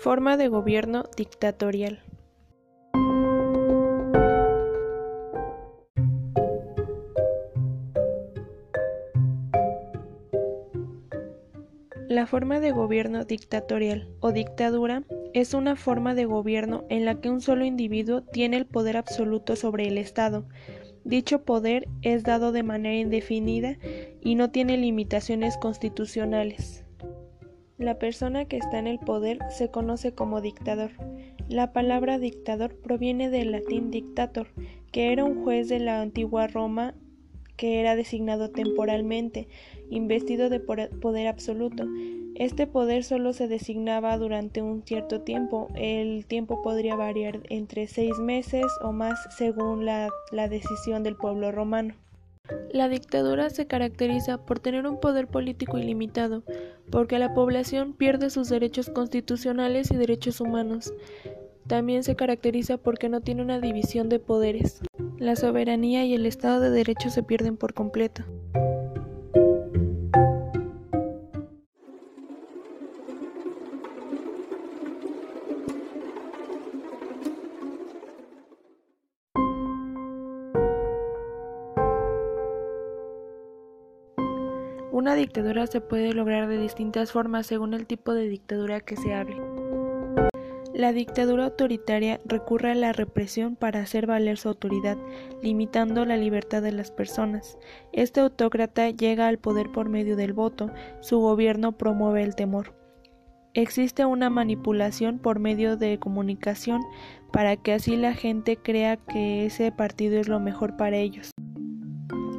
Forma de gobierno dictatorial. La forma de gobierno dictatorial o dictadura es una forma de gobierno en la que un solo individuo tiene el poder absoluto sobre el Estado. Dicho poder es dado de manera indefinida y no tiene limitaciones constitucionales. La persona que está en el poder se conoce como dictador. La palabra dictador proviene del latín dictator, que era un juez de la antigua Roma que era designado temporalmente, investido de poder absoluto. Este poder solo se designaba durante un cierto tiempo. El tiempo podría variar entre seis meses o más según la, la decisión del pueblo romano. La dictadura se caracteriza por tener un poder político ilimitado, porque la población pierde sus derechos constitucionales y derechos humanos. También se caracteriza porque no tiene una división de poderes. La soberanía y el Estado de Derecho se pierden por completo. Una dictadura se puede lograr de distintas formas según el tipo de dictadura que se hable. La dictadura autoritaria recurre a la represión para hacer valer su autoridad, limitando la libertad de las personas. Este autócrata llega al poder por medio del voto, su gobierno promueve el temor. Existe una manipulación por medio de comunicación para que así la gente crea que ese partido es lo mejor para ellos.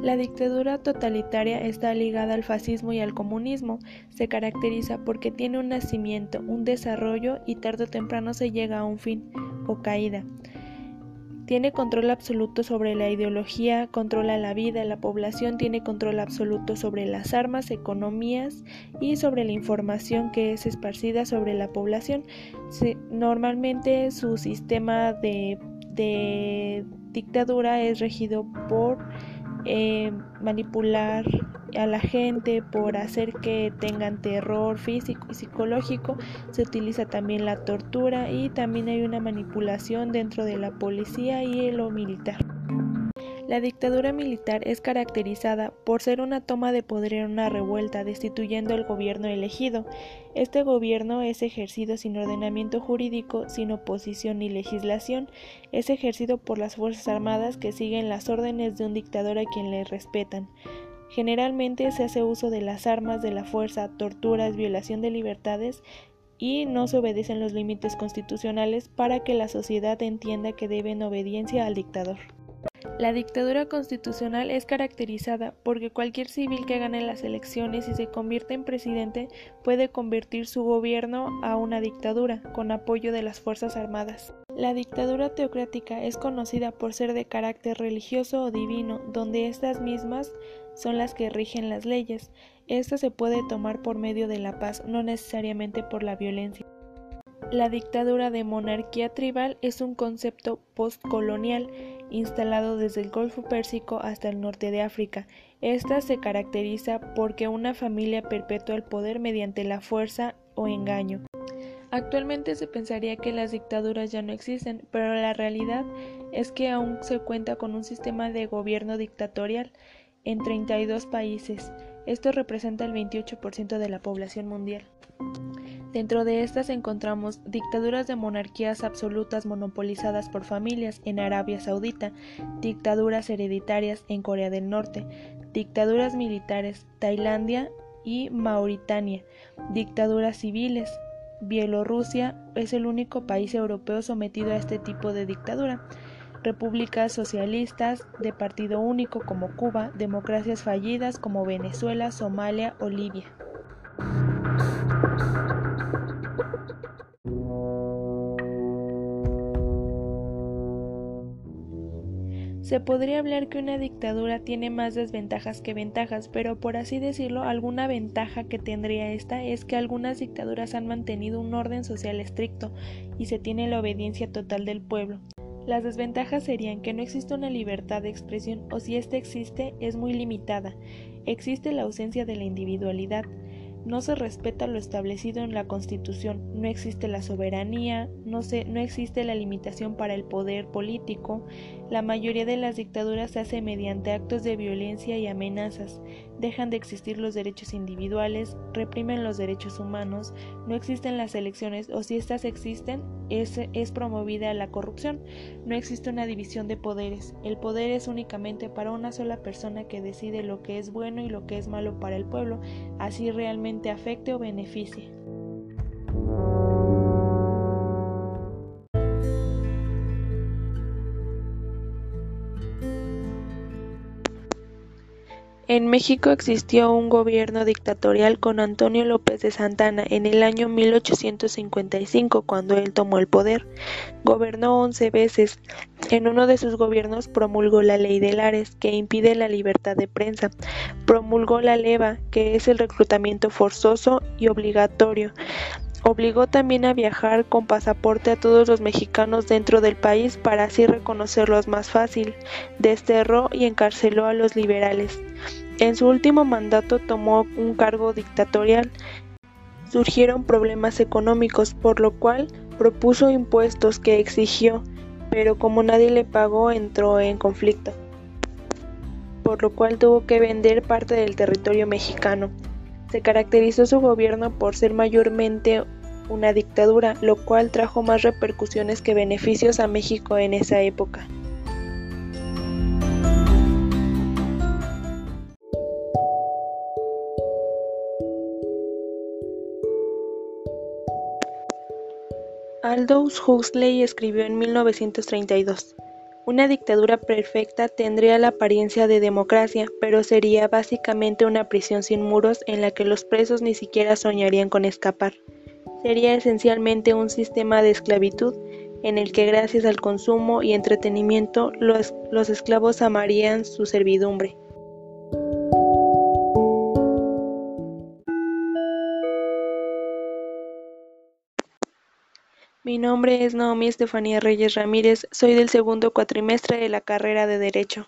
La dictadura totalitaria está ligada al fascismo y al comunismo. Se caracteriza porque tiene un nacimiento, un desarrollo y tarde o temprano se llega a un fin o caída. Tiene control absoluto sobre la ideología, controla la vida, la población tiene control absoluto sobre las armas, economías y sobre la información que es esparcida sobre la población. normalmente su sistema de, de dictadura es regido por eh, manipular a la gente, por hacer que tengan terror físico y psicológico. Se utiliza también la tortura y también hay una manipulación dentro de la policía y lo militar. La dictadura militar es caracterizada por ser una toma de poder en una revuelta, destituyendo el gobierno elegido. Este gobierno es ejercido sin ordenamiento jurídico, sin oposición ni legislación. Es ejercido por las Fuerzas Armadas que siguen las órdenes de un dictador a quien le respetan. Generalmente se hace uso de las armas de la fuerza, torturas, violación de libertades y no se obedecen los límites constitucionales para que la sociedad entienda que deben obediencia al dictador. La dictadura constitucional es caracterizada porque cualquier civil que gane las elecciones y se convierte en presidente puede convertir su gobierno a una dictadura con apoyo de las Fuerzas Armadas. La dictadura teocrática es conocida por ser de carácter religioso o divino, donde estas mismas son las que rigen las leyes. Esta se puede tomar por medio de la paz, no necesariamente por la violencia. La dictadura de monarquía tribal es un concepto postcolonial instalado desde el Golfo Pérsico hasta el norte de África. Esta se caracteriza porque una familia perpetúa el poder mediante la fuerza o engaño. Actualmente se pensaría que las dictaduras ya no existen, pero la realidad es que aún se cuenta con un sistema de gobierno dictatorial en 32 países. Esto representa el 28% de la población mundial. Dentro de estas encontramos dictaduras de monarquías absolutas monopolizadas por familias en Arabia Saudita, dictaduras hereditarias en Corea del Norte, dictaduras militares Tailandia y Mauritania, dictaduras civiles. Bielorrusia es el único país europeo sometido a este tipo de dictadura. Repúblicas socialistas de partido único como Cuba, democracias fallidas como Venezuela, Somalia o Libia. Se podría hablar que una dictadura tiene más desventajas que ventajas, pero por así decirlo, alguna ventaja que tendría esta es que algunas dictaduras han mantenido un orden social estricto y se tiene la obediencia total del pueblo. Las desventajas serían que no existe una libertad de expresión o si ésta existe es muy limitada. Existe la ausencia de la individualidad. No se respeta lo establecido en la Constitución, no existe la soberanía, no, se, no existe la limitación para el poder político, la mayoría de las dictaduras se hace mediante actos de violencia y amenazas, dejan de existir los derechos individuales, reprimen los derechos humanos, no existen las elecciones o si éstas existen, es, promovida la corrupción, no existe una división de poderes, el poder es únicamente para una sola persona que decide lo que es bueno y lo que es malo para el pueblo, así realmente afecte o beneficie. En México existió un gobierno dictatorial con Antonio López de Santana en el año 1855 cuando él tomó el poder. Gobernó once veces. En uno de sus gobiernos promulgó la ley de Lares, que impide la libertad de prensa. Promulgó la leva, que es el reclutamiento forzoso y obligatorio. Obligó también a viajar con pasaporte a todos los mexicanos dentro del país para así reconocerlos más fácil. Desterró y encarceló a los liberales. En su último mandato tomó un cargo dictatorial. Surgieron problemas económicos, por lo cual propuso impuestos que exigió, pero como nadie le pagó entró en conflicto, por lo cual tuvo que vender parte del territorio mexicano. Se caracterizó su gobierno por ser mayormente una dictadura, lo cual trajo más repercusiones que beneficios a México en esa época. Aldous Huxley escribió en 1932: "Una dictadura perfecta tendría la apariencia de democracia, pero sería básicamente una prisión sin muros en la que los presos ni siquiera soñarían con escapar. Sería esencialmente un sistema de esclavitud en el que gracias al consumo y entretenimiento los, los esclavos amarían su servidumbre. Mi nombre es Naomi Estefanía Reyes Ramírez, soy del segundo cuatrimestre de la carrera de Derecho.